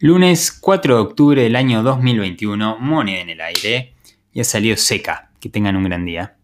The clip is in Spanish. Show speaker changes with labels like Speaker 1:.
Speaker 1: Lunes 4 de octubre del año 2021, moneda en el aire. Ya salió seca. Que tengan un gran día.